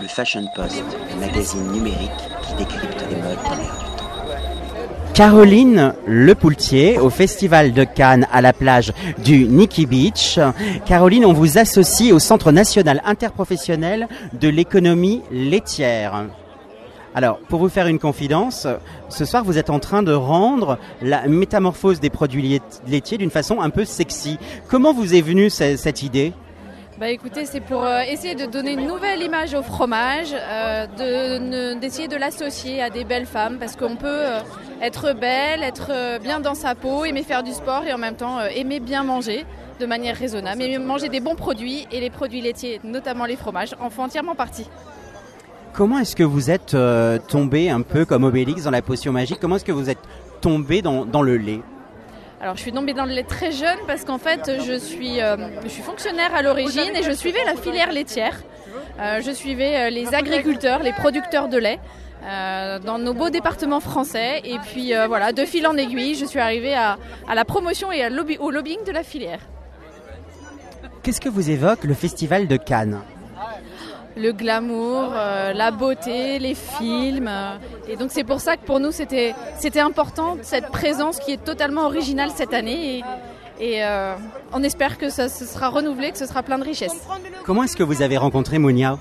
Le Fashion Post, le magazine numérique qui décrypte les modes l'air du. Caroline Lepoultier au Festival de Cannes à la plage du Nikki Beach. Caroline, on vous associe au Centre national interprofessionnel de l'économie laitière. Alors, pour vous faire une confidence, ce soir vous êtes en train de rendre la métamorphose des produits laitiers d'une façon un peu sexy. Comment vous est venue ce- cette idée? Bah écoutez, c'est pour euh, essayer de donner une nouvelle image au fromage, euh, d'essayer de, l'associer à des belles femmes, parce qu'on peut euh, être belle, être bien dans sa peau, aimer faire du sport et en même temps aimer bien manger de manière raisonnable, mais manger des bons produits et les produits laitiers, notamment les fromages, en font entièrement partie. Comment est-ce que vous êtes tombé un peu comme Obélix dans la potion magique? Comment est-ce que vous êtes tombé dans, dans le lait? Alors je suis tombée dans le lait très jeune parce qu'en fait je suis, euh, je suis fonctionnaire à l'origine et je suivais la filière laitière. Euh, je suivais euh, les agriculteurs, les producteurs de lait dans nos beaux départements français. Et puis voilà, de fil en aiguille, je suis arrivée à, la promotion et à au lobbying de la filière. Qu'est-ce que vous évoque le Festival de Cannes? Le glamour, euh, la beauté, les films. et donc c'est pour ça que pour nous c'était c'était important cette présence qui est totalement originale cette année. Et, et, euh, on espère que ça se sera renouvelé, que ce sera plein de richesses. Comment est-ce que vous avez rencontré Mounia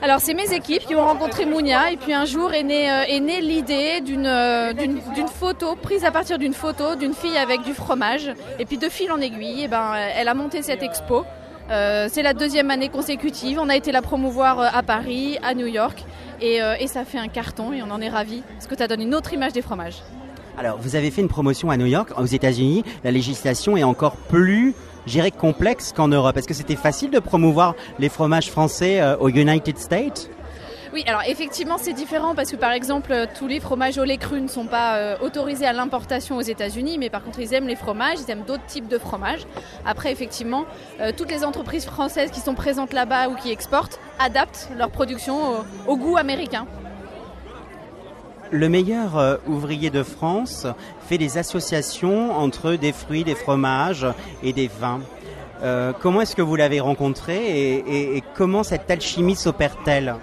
Alors c'est mes équipes qui ont rencontré Mounia et puis un jour est née, euh, est née l'idée d'une euh, d'une photo prise à partir d'une photo d'une fille avec du fromage et puis de fil en aiguille, et ben euh, elle a monté cette expo. Euh, c'est la deuxième année consécutive. On a été la promouvoir euh, à Paris, à New York et, euh, et ça fait un carton et on en est ravis parce que ça donne une autre image des fromages. Alors, vous avez fait une promotion à New York, aux États-Unis. La législation est encore plus, j'irais, complexe qu'en Europe. Est-ce que c'était facile de promouvoir les fromages français aux United States? Oui, alors effectivement c'est différent parce que par exemple euh, tous les fromages au lait cru ne sont pas euh, autorisés à l'importation aux États-Unis, mais par contre ils aiment les fromages, ils aiment d'autres types de fromages. Après effectivement, euh, toutes les entreprises françaises qui sont présentes là-bas ou qui exportent adaptent leur production au, goût américain. Le meilleur ouvrier de France fait des associations entre des fruits, des fromages et des vins. Comment est-ce que vous l'avez rencontré et, comment cette alchimie s'opère-t-elle?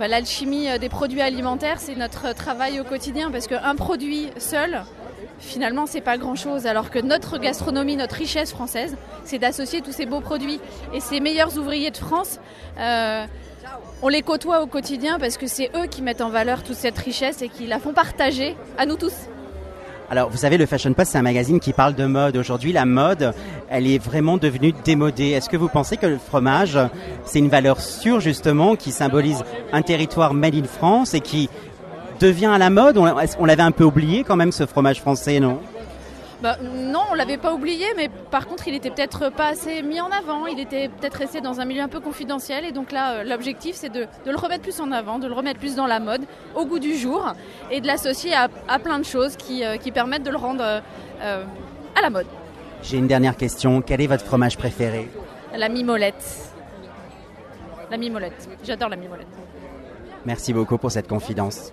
L'alchimie euh, des produits alimentaires, c'est notre travail au quotidien parce qu'un produit seul, finalement, c'est pas grand-chose. Alors que notre gastronomie, notre richesse française, c'est d'associer tous ces beaux produits. Et ces meilleurs ouvriers de France, euh, on les côtoie au quotidien parce que c'est eux qui mettent en valeur toute cette richesse et qui la font partager à nous tous. Alors, vous savez, le Fashion Post, c'est un magazine qui parle de mode. Aujourd'hui, la mode, elle est vraiment devenue démodée. Est-ce que vous pensez que le fromage, c'est une valeur sûre, justement, qui symbolise un territoire made in France et qui devient à la mode? On, l'avait un peu oublié quand même, ce fromage français, non? Bah, non, on l'avait pas oublié, mais par contre, il était peut-être pas assez mis en avant. Il était peut-être resté dans un milieu un peu confidentiel. Et donc là, euh, l'objectif, c'est de, de le remettre plus en avant, de le remettre plus dans la mode, au goût du jour, et de l'associer à, à plein de choses qui, euh, qui permettent de le rendre euh, à la mode. J'ai une dernière question. Quel est votre fromage préféré? La mimolette. La mimolette. J'adore la mimolette. Merci beaucoup pour cette confidence.